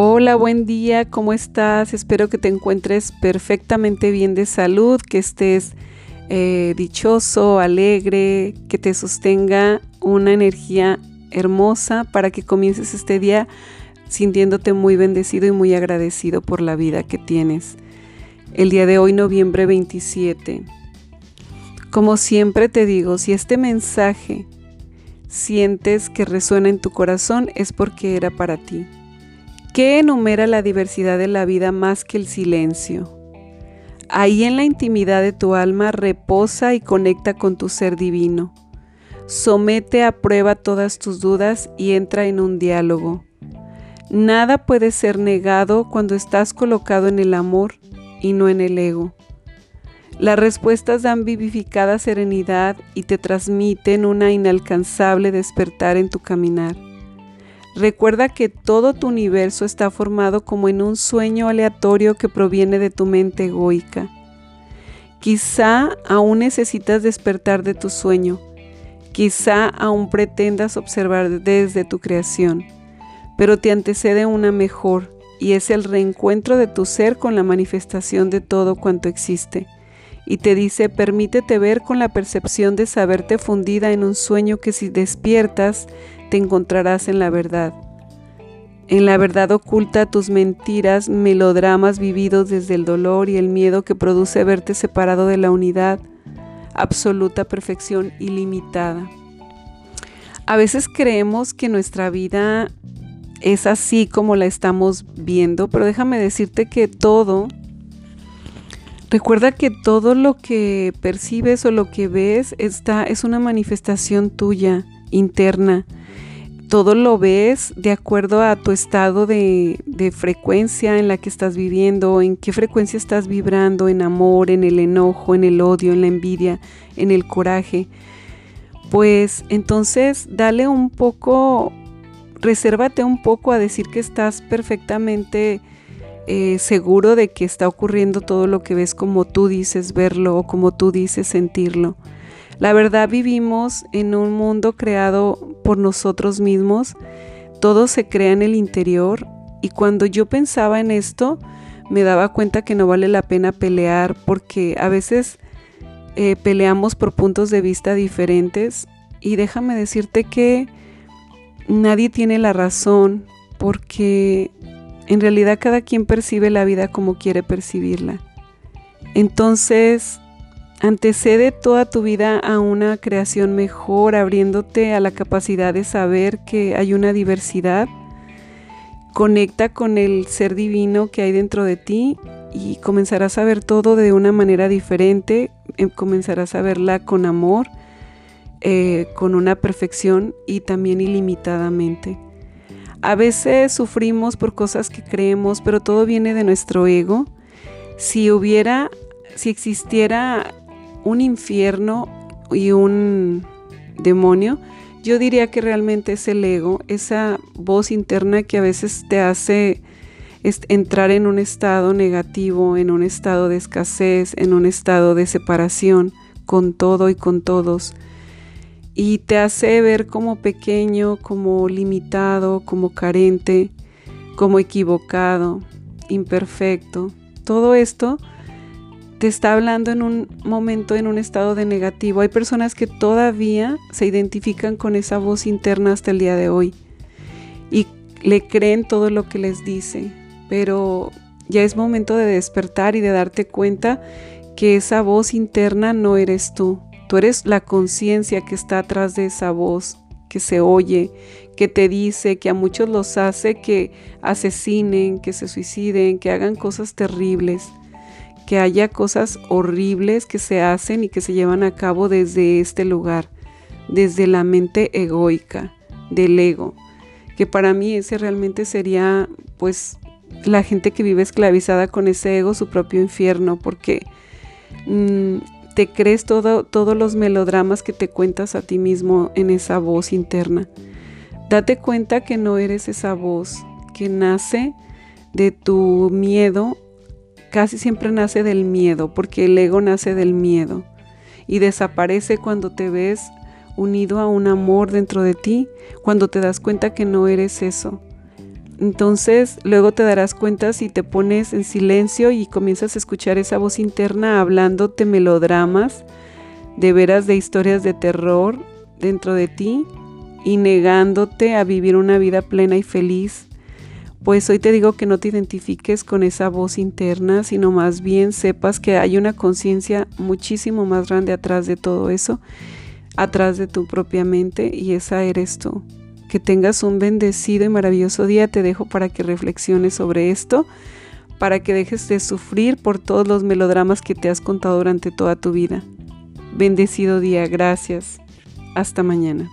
Hola, buen día, ¿cómo estás? Espero que te encuentres perfectamente bien de salud, que estés eh, dichoso, alegre, que te sostenga una energía hermosa para que comiences este día sintiéndote muy bendecido y muy agradecido por la vida que tienes. El día de hoy, noviembre 27. Como siempre te digo, si este mensaje sientes que resuena en tu corazón es porque era para ti. ¿Qué enumera la diversidad de la vida más que el silencio? Ahí en la intimidad de tu alma reposa y conecta con tu ser divino. Somete a prueba todas tus dudas y entra en un diálogo. Nada puede ser negado cuando estás colocado en el amor y no en el ego. Las respuestas dan vivificada serenidad y te transmiten una inalcanzable despertar en tu caminar. Recuerda que todo tu universo está formado como en un sueño aleatorio que proviene de tu mente egoica. Quizá aún necesitas despertar de tu sueño, quizá aún pretendas observar desde tu creación, pero te antecede una mejor y es el reencuentro de tu ser con la manifestación de todo cuanto existe. Y te dice, permítete ver con la percepción de saberte fundida en un sueño que si despiertas te encontrarás en la verdad. En la verdad oculta tus mentiras, melodramas vividos desde el dolor y el miedo que produce verte separado de la unidad, absoluta perfección ilimitada. A veces creemos que nuestra vida es así como la estamos viendo, pero déjame decirte que todo, recuerda que todo lo que percibes o lo que ves está, es una manifestación tuya interna todo lo ves de acuerdo a tu estado de, frecuencia en la que estás viviendo, en qué frecuencia estás vibrando, en amor, en el enojo, en el odio, en la envidia, en el coraje. Pues entonces dale un poco, resérvate un poco a decir que estás perfectamente eh, seguro de que está ocurriendo todo lo que ves como tú dices verlo o como tú dices sentirlo. La verdad vivimos en un mundo creado por nosotros mismos, todo se crea en el interior. Y cuando yo pensaba en esto me daba cuenta que no vale la pena pelear porque a veces eh, peleamos por puntos de vista diferentes. Y déjame decirte que nadie tiene la razón porque en realidad cada quien percibe la vida como quiere percibirla. Entonces, Antecede toda tu vida a una creación mejor, abriéndote a la capacidad de saber que hay una diversidad. Conecta con el ser divino que hay dentro de ti y comenzarás a ver todo de una manera diferente, em, comenzarás a verla con amor, eh, con una perfección y también ilimitadamente. A veces sufrimos por cosas que creemos, pero todo viene de nuestro ego. Si hubiera, si existiera un infierno y un demonio, yo diría que realmente es el ego, esa voz interna que a veces te hace entrar en un estado negativo, en un estado de escasez, en un estado de separación con todo y con todos. Y te hace ver como pequeño, como limitado, como carente, como equivocado, imperfecto. Todo esto te está hablando en un momento, en un estado de negativo. Hay personas que todavía se identifican con esa voz interna hasta el día de hoy y le creen todo lo que les dice, pero ya es momento de despertar y de darte cuenta que esa voz interna no eres tú. Tú eres la conciencia que está atrás de esa voz, que se oye, que te dice, que a muchos los hace que asesinen, que se suiciden, que hagan cosas terribles que haya cosas horribles que se hacen y que se llevan a cabo desde este lugar, desde la mente egoica, del ego, que para mí ese realmente sería pues la gente que vive esclavizada con ese ego, su propio infierno, porque mm, te crees todo, todos los melodramas que te cuentas a ti mismo en esa voz interna. Date cuenta que no eres esa voz que nace de tu miedo casi siempre nace del miedo, porque el ego nace del miedo y desaparece cuando te ves unido a un amor dentro de ti, cuando te das cuenta que no eres eso. Entonces luego te darás cuenta si te pones en silencio y comienzas a escuchar esa voz interna hablándote melodramas, de veras de historias de terror dentro de ti y negándote a vivir una vida plena y feliz. Pues hoy te digo que no te identifiques con esa voz interna, sino más bien sepas que hay una conciencia muchísimo más grande atrás de todo eso, atrás de tu propia mente y esa eres tú. Que tengas un bendecido y maravilloso día. Te dejo para que reflexiones sobre esto, para que dejes de sufrir por todos los melodramas que te has contado durante toda tu vida. Bendecido día, gracias. Hasta mañana.